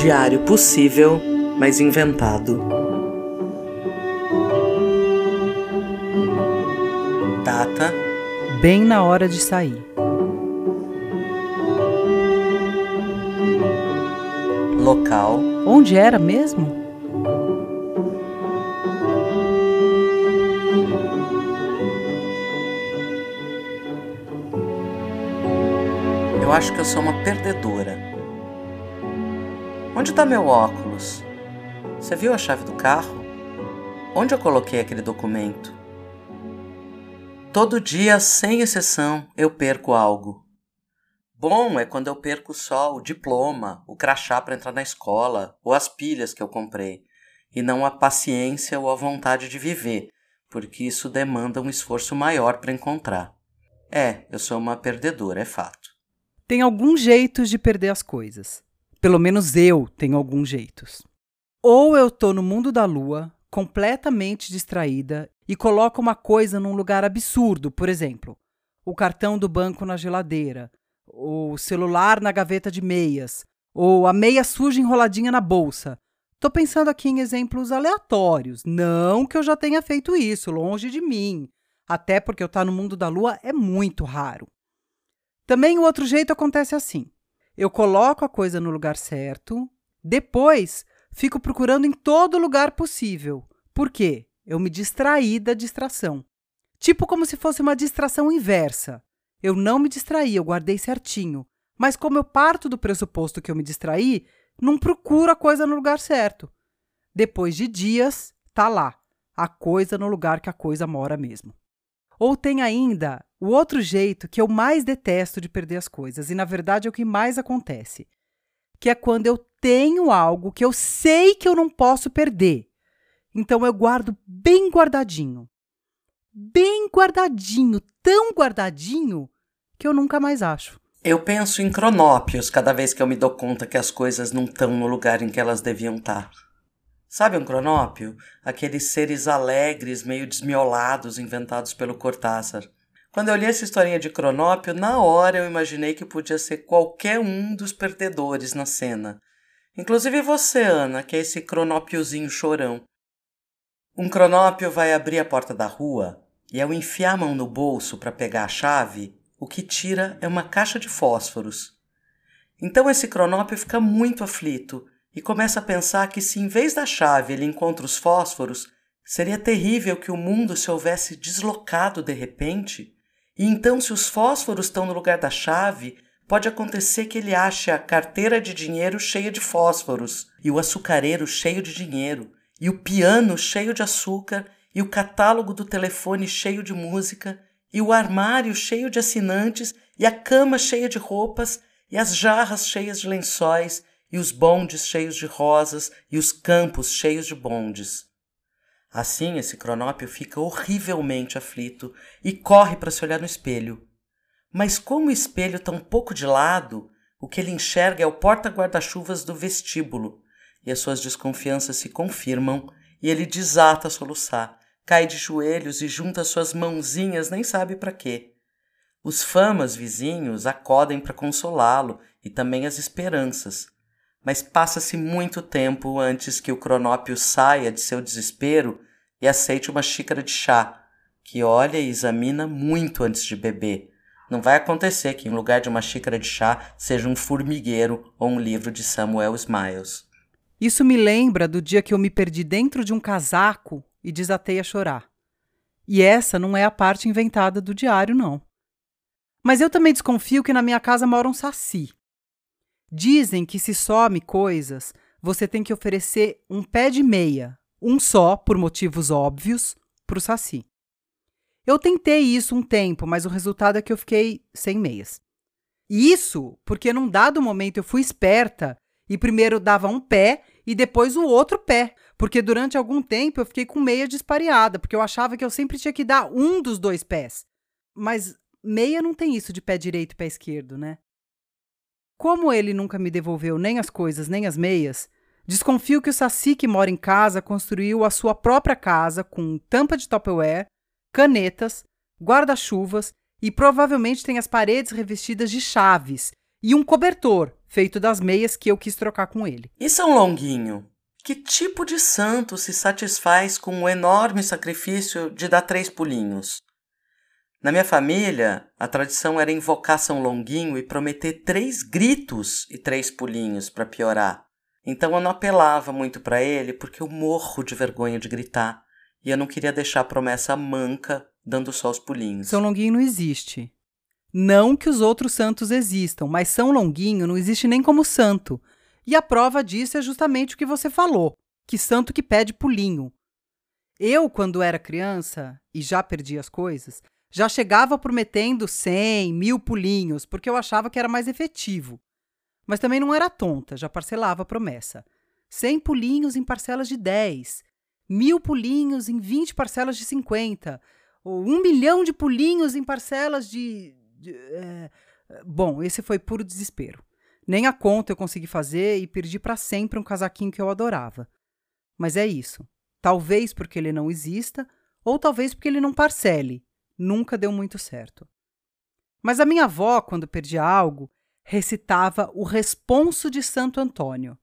Diário possível, mas inventado. Data: Bem na hora de sair. Local: Onde era mesmo? Eu acho que eu sou uma perdedora. Onde está meu óculos? Você viu a chave do carro? Onde eu coloquei aquele documento? Todo dia, sem exceção, eu perco algo. Bom é quando eu perco só o diploma, o crachá para entrar na escola ou as pilhas que eu comprei, e não a paciência ou a vontade de viver, porque isso demanda um esforço maior para encontrar. É, eu sou uma perdedora, é fato. Tem alguns jeitos de perder as coisas. Pelo menos eu tenho alguns jeitos. Ou eu tô no mundo da lua, completamente distraída, e coloco uma coisa num lugar absurdo, por exemplo, o cartão do banco na geladeira, o celular na gaveta de meias, ou a meia suja enroladinha na bolsa. Tô pensando aqui em exemplos aleatórios. Não que eu já tenha feito isso, longe de mim. Até porque eu estar tá no mundo da lua é muito raro. Também o outro jeito acontece assim. Eu coloco a coisa no lugar certo, depois fico procurando em todo lugar possível. Por quê? Eu me distraí da distração. Tipo como se fosse uma distração inversa. Eu não me distraí, eu guardei certinho. Mas como eu parto do pressuposto que eu me distraí, não procuro a coisa no lugar certo. Depois de dias, tá lá, a coisa no lugar que a coisa mora mesmo. Ou tem ainda o outro jeito que eu mais detesto de perder as coisas, e na verdade é o que mais acontece, que é quando eu tenho algo que eu sei que eu não posso perder. Então eu guardo bem guardadinho. Bem guardadinho, tão guardadinho que eu nunca mais acho. Eu penso em cronópios cada vez que eu me dou conta que as coisas não estão no lugar em que elas deviam estar. Sabe um cronópio? Aqueles seres alegres, meio desmiolados, inventados pelo Cortázar. Quando eu li essa historinha de cronópio, na hora eu imaginei que podia ser qualquer um dos perdedores na cena. Inclusive você, Ana, que é esse cronópiozinho chorão. Um cronópio vai abrir a porta da rua e, ao enfiar a mão no bolso para pegar a chave, o que tira é uma caixa de fósforos. Então esse cronópio fica muito aflito e começa a pensar que se em vez da chave ele encontra os fósforos, seria terrível que o mundo se houvesse deslocado de repente, e então se os fósforos estão no lugar da chave, pode acontecer que ele ache a carteira de dinheiro cheia de fósforos, e o açucareiro cheio de dinheiro, e o piano cheio de açúcar, e o catálogo do telefone cheio de música, e o armário cheio de assinantes, e a cama cheia de roupas, e as jarras cheias de lençóis, e os bondes cheios de rosas e os campos cheios de bondes. Assim, esse cronópio fica horrivelmente aflito e corre para se olhar no espelho. Mas como o espelho está um pouco de lado, o que ele enxerga é o porta-guarda-chuvas do vestíbulo, e as suas desconfianças se confirmam, e ele desata a soluçar, cai de joelhos e junta suas mãozinhas nem sabe para quê. Os famas vizinhos acodem para consolá-lo e também as esperanças, mas passa-se muito tempo antes que o cronópio saia de seu desespero e aceite uma xícara de chá, que olha e examina muito antes de beber. Não vai acontecer que, em lugar de uma xícara de chá, seja um formigueiro ou um livro de Samuel Smiles. Isso me lembra do dia que eu me perdi dentro de um casaco e desatei a chorar. E essa não é a parte inventada do diário, não. Mas eu também desconfio que na minha casa mora um saci. Dizem que se some coisas, você tem que oferecer um pé de meia, um só, por motivos óbvios, para o Saci. Eu tentei isso um tempo, mas o resultado é que eu fiquei sem meias. Isso porque num dado momento eu fui esperta e primeiro dava um pé e depois o outro pé, porque durante algum tempo eu fiquei com meia despareada, porque eu achava que eu sempre tinha que dar um dos dois pés. Mas meia não tem isso de pé direito e pé esquerdo, né? Como ele nunca me devolveu nem as coisas nem as meias, desconfio que o Saci que mora em casa construiu a sua própria casa com tampa de Tupperware, canetas, guarda-chuvas e provavelmente tem as paredes revestidas de chaves e um cobertor feito das meias que eu quis trocar com ele. E São Longuinho? Que tipo de santo se satisfaz com o enorme sacrifício de dar três pulinhos? Na minha família, a tradição era invocar São Longuinho e prometer três gritos e três pulinhos para piorar. Então eu não apelava muito para ele porque eu morro de vergonha de gritar e eu não queria deixar a promessa manca dando só os pulinhos. São Longuinho não existe. Não que os outros santos existam, mas São Longuinho não existe nem como santo. E a prova disso é justamente o que você falou: que santo que pede pulinho. Eu, quando era criança e já perdi as coisas, já chegava prometendo cem, mil pulinhos, porque eu achava que era mais efetivo. Mas também não era tonta, já parcelava a promessa. Cem pulinhos em parcelas de dez, mil pulinhos em vinte parcelas de cinquenta, ou um milhão de pulinhos em parcelas de é, bom, esse foi puro desespero. Nem a conta eu consegui fazer e perdi para sempre um casaquinho que eu adorava. Mas é isso. Talvez porque ele não exista, ou talvez porque ele não parcele. Nunca deu muito certo. Mas a minha avó, quando perdia algo, recitava o responso de Santo Antônio.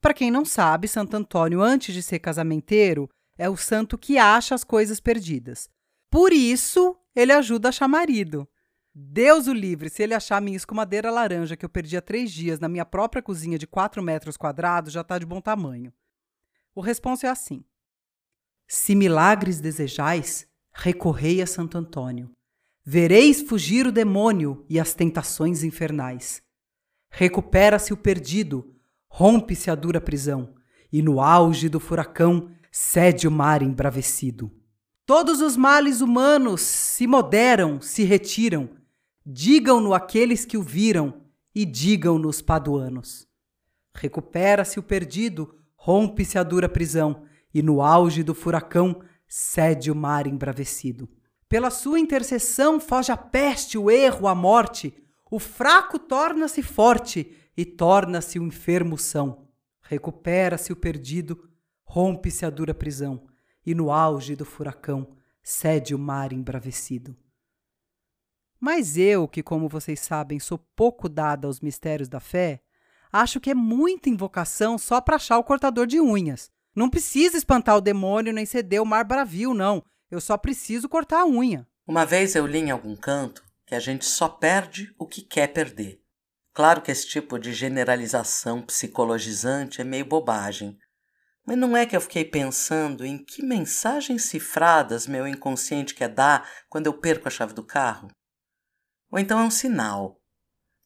Para quem não sabe, Santo Antônio, antes de ser casamenteiro, é o santo que acha as coisas perdidas. Por isso, ele ajuda a achar marido. Deus o livre, se ele achar minha escumadeira laranja que eu perdi há três dias na minha própria cozinha de 4 metros quadrados, já está de bom tamanho. O responso é assim: Se milagres desejais, recorrei a Santo Antônio. Vereis fugir o demônio e as tentações infernais. Recupera-se o perdido, rompe-se a dura prisão, e no auge do furacão cede o mar embravecido. Todos os males humanos se moderam, se retiram, Digam-no aqueles que o viram e digam-no os paduanos. Recupera-se o perdido, rompe-se a dura prisão, e no auge do furacão cede o mar embravecido. Pela sua intercessão foge a peste, o erro, a morte. O fraco torna-se forte e torna-se o enfermo são. Recupera-se o perdido, rompe-se a dura prisão, e no auge do furacão cede o mar embravecido. Mas eu, que, como vocês sabem, sou pouco dada aos mistérios da fé, acho que é muita invocação só para achar o cortador de unhas. Não precisa espantar o demônio nem ceder o mar bravio, não. Eu só preciso cortar a unha. Uma vez eu li em algum canto que a gente só perde o que quer perder. Claro que esse tipo de generalização psicologizante é meio bobagem. Mas não é que eu fiquei pensando em que mensagens cifradas meu inconsciente quer dar quando eu perco a chave do carro? Ou então é um sinal.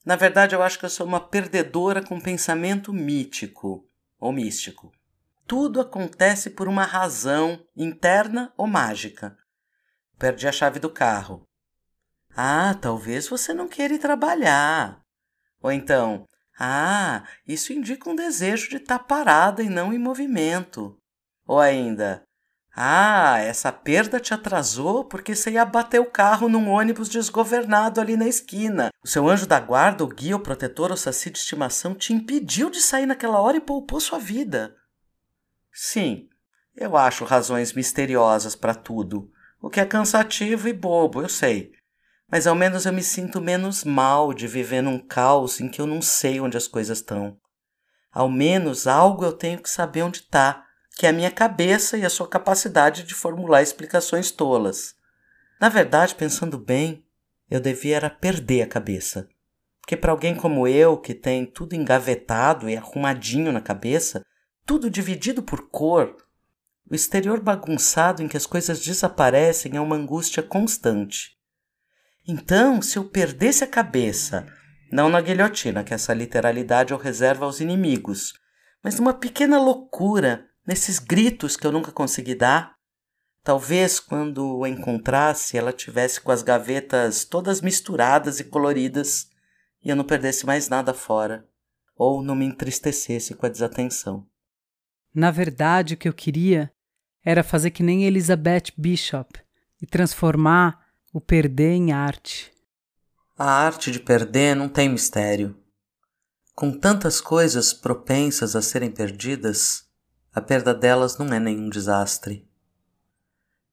Na verdade, eu acho que eu sou uma perdedora com pensamento mítico ou místico. Tudo acontece por uma razão interna ou mágica. Perdi a chave do carro. Ah, talvez você não queira ir trabalhar. Ou então, ah, isso indica um desejo de estar parada e não em movimento. Ou ainda, ah, essa perda te atrasou porque você ia bater o carro num ônibus desgovernado ali na esquina. O seu anjo da guarda, o guia, o protetor, o saci de estimação te impediu de sair naquela hora e poupou sua vida. Sim, eu acho razões misteriosas para tudo, o que é cansativo e bobo, eu sei. Mas ao menos eu me sinto menos mal de viver num caos em que eu não sei onde as coisas estão. Ao menos algo eu tenho que saber onde está que é a minha cabeça e a sua capacidade de formular explicações tolas. Na verdade, pensando bem, eu devia era perder a cabeça. Porque para alguém como eu, que tem tudo engavetado e arrumadinho na cabeça, tudo dividido por cor, o exterior bagunçado em que as coisas desaparecem é uma angústia constante. Então, se eu perdesse a cabeça, não na guilhotina, que essa literalidade eu reservo aos inimigos, mas numa pequena loucura nesses gritos que eu nunca consegui dar. Talvez quando o encontrasse, ela tivesse com as gavetas todas misturadas e coloridas e eu não perdesse mais nada fora, ou não me entristecesse com a desatenção. Na verdade, o que eu queria era fazer que nem Elizabeth Bishop e transformar o perder em arte. A arte de perder não tem mistério. Com tantas coisas propensas a serem perdidas, a perda delas não é nenhum desastre.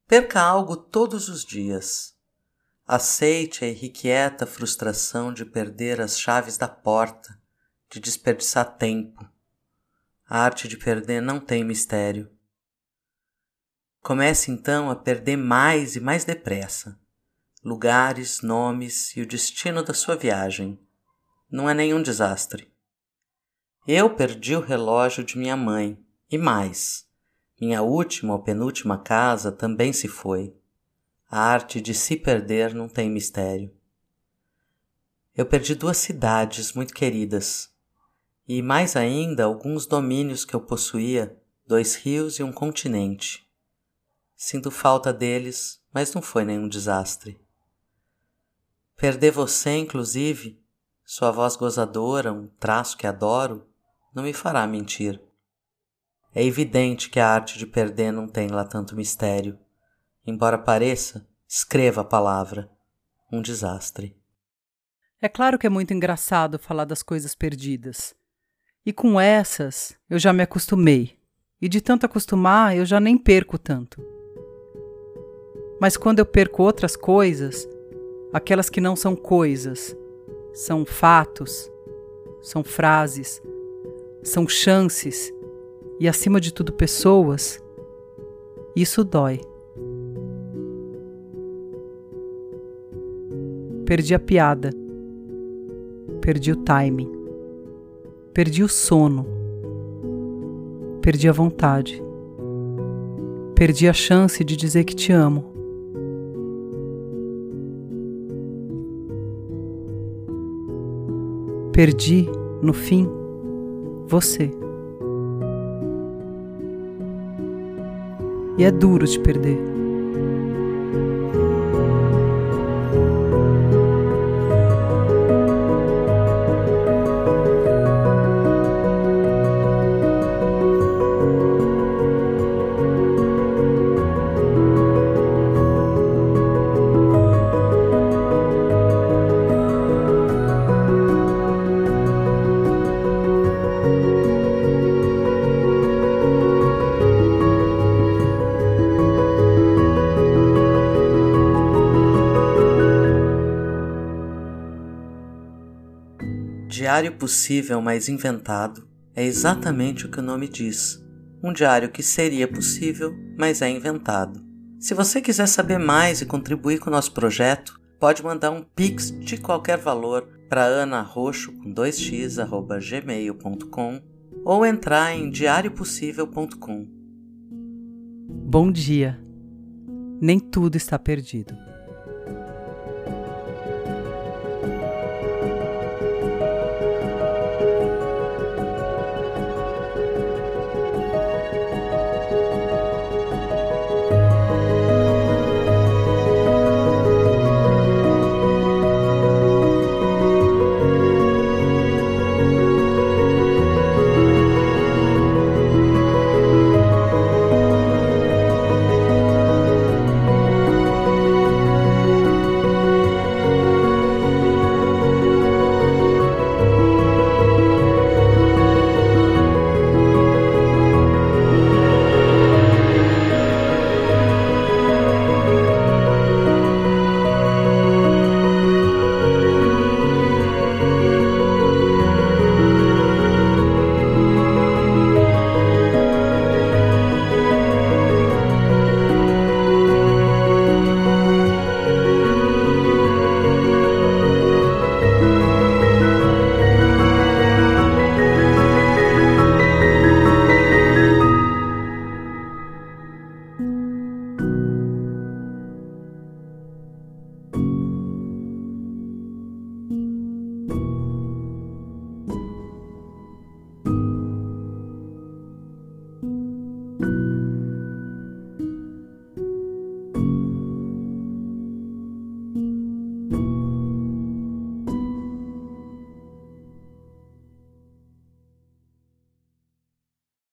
Perca algo todos os dias. Aceite a irrequieta frustração de perder as chaves da porta, de desperdiçar tempo. A arte de perder não tem mistério. Comece então a perder mais e mais depressa lugares, nomes e o destino da sua viagem. Não é nenhum desastre. Eu perdi o relógio de minha mãe, e mais. Minha última ou penúltima casa também se foi. A arte de se perder não tem mistério. Eu perdi duas cidades muito queridas, e mais ainda alguns domínios que eu possuía, dois rios e um continente. Sinto falta deles, mas não foi nenhum desastre. Perder você, inclusive, sua voz gozadora, um traço que adoro, não me fará mentir. É evidente que a arte de perder não tem lá tanto mistério. Embora pareça, escreva a palavra. Um desastre. É claro que é muito engraçado falar das coisas perdidas. E com essas eu já me acostumei. E de tanto acostumar eu já nem perco tanto. Mas quando eu perco outras coisas, aquelas que não são coisas, são fatos, são frases, são chances e, acima de tudo, pessoas, isso dói. Perdi a piada, perdi o timing, perdi o sono, perdi a vontade, perdi a chance de dizer que te amo. Perdi, no fim, você. E é duro te perder. Diário possível, mas inventado, é exatamente o que o nome diz. Um diário que seria possível, mas é inventado. Se você quiser saber mais e contribuir com o nosso projeto, pode mandar um pix de qualquer valor para anarroxo com 2x gmail.com ou entrar em diariopossível.com. Bom dia. Nem tudo está perdido.